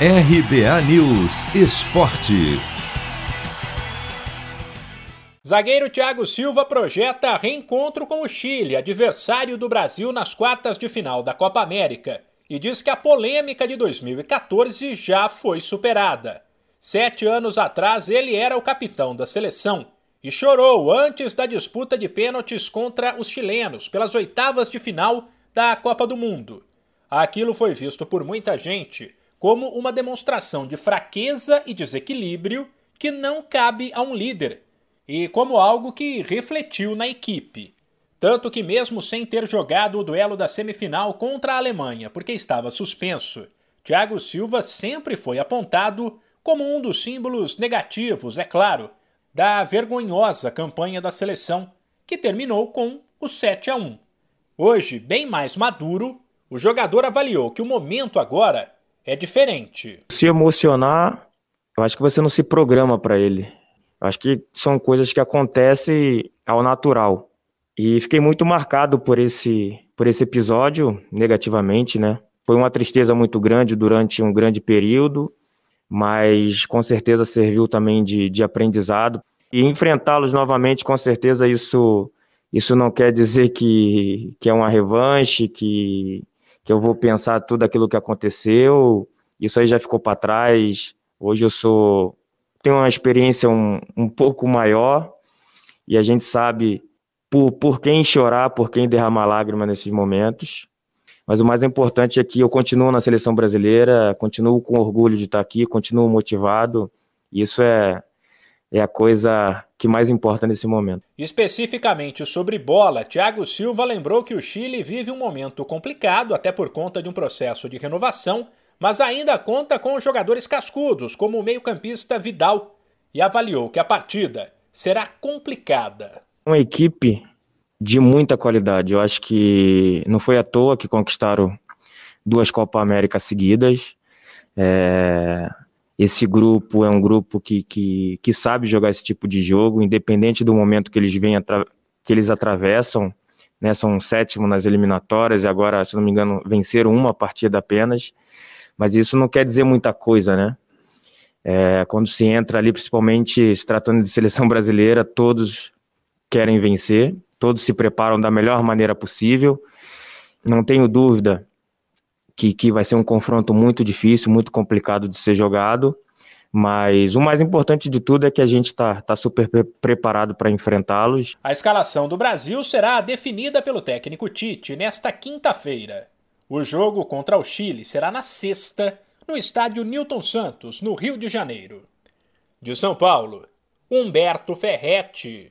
RBA News Esporte. Zagueiro Thiago Silva projeta reencontro com o Chile, adversário do Brasil nas quartas de final da Copa América, e diz que a polêmica de 2014 já foi superada. Sete anos atrás, ele era o capitão da seleção e chorou antes da disputa de pênaltis contra os chilenos pelas oitavas de final da Copa do Mundo. Aquilo foi visto por muita gente como uma demonstração de fraqueza e desequilíbrio que não cabe a um líder, e como algo que refletiu na equipe. Tanto que, mesmo sem ter jogado o duelo da semifinal contra a Alemanha porque estava suspenso, Thiago Silva sempre foi apontado como um dos símbolos negativos, é claro, da vergonhosa campanha da seleção, que terminou com o 7 a 1. Hoje, bem mais maduro, o jogador avaliou que o momento agora é diferente. Se emocionar, eu acho que você não se programa para ele. Eu acho que são coisas que acontecem ao natural. E fiquei muito marcado por esse, por esse episódio, negativamente, né? Foi uma tristeza muito grande durante um grande período, mas com certeza serviu também de, de aprendizado. E enfrentá-los novamente, com certeza, isso, isso não quer dizer que, que é uma revanche, que, que eu vou pensar tudo aquilo que aconteceu. Isso aí já ficou para trás. Hoje eu sou tenho uma experiência um, um pouco maior e a gente sabe por, por quem chorar, por quem derramar lágrimas nesses momentos. Mas o mais importante é que eu continuo na seleção brasileira, continuo com orgulho de estar aqui, continuo motivado. Isso é, é a coisa que mais importa nesse momento. Especificamente sobre bola, Thiago Silva lembrou que o Chile vive um momento complicado, até por conta de um processo de renovação, mas ainda conta com jogadores cascudos, como o meio-campista Vidal, e avaliou que a partida será complicada. Uma equipe de muita qualidade. Eu acho que não foi à toa que conquistaram duas Copa América seguidas. É, esse grupo é um grupo que, que, que sabe jogar esse tipo de jogo, independente do momento que eles vêm que eles atravessam, né, são sétimo nas eliminatórias e agora, se não me engano, venceram uma partida apenas, mas isso não quer dizer muita coisa, né? É, quando se entra ali, principalmente se tratando de seleção brasileira, todos querem vencer, todos se preparam da melhor maneira possível. Não tenho dúvida que, que vai ser um confronto muito difícil, muito complicado de ser jogado, mas o mais importante de tudo é que a gente está tá super pre preparado para enfrentá-los. A escalação do Brasil será definida pelo técnico Tite nesta quinta-feira. O jogo contra o Chile será na sexta, no estádio Newton Santos, no Rio de Janeiro. De São Paulo, Humberto Ferretti.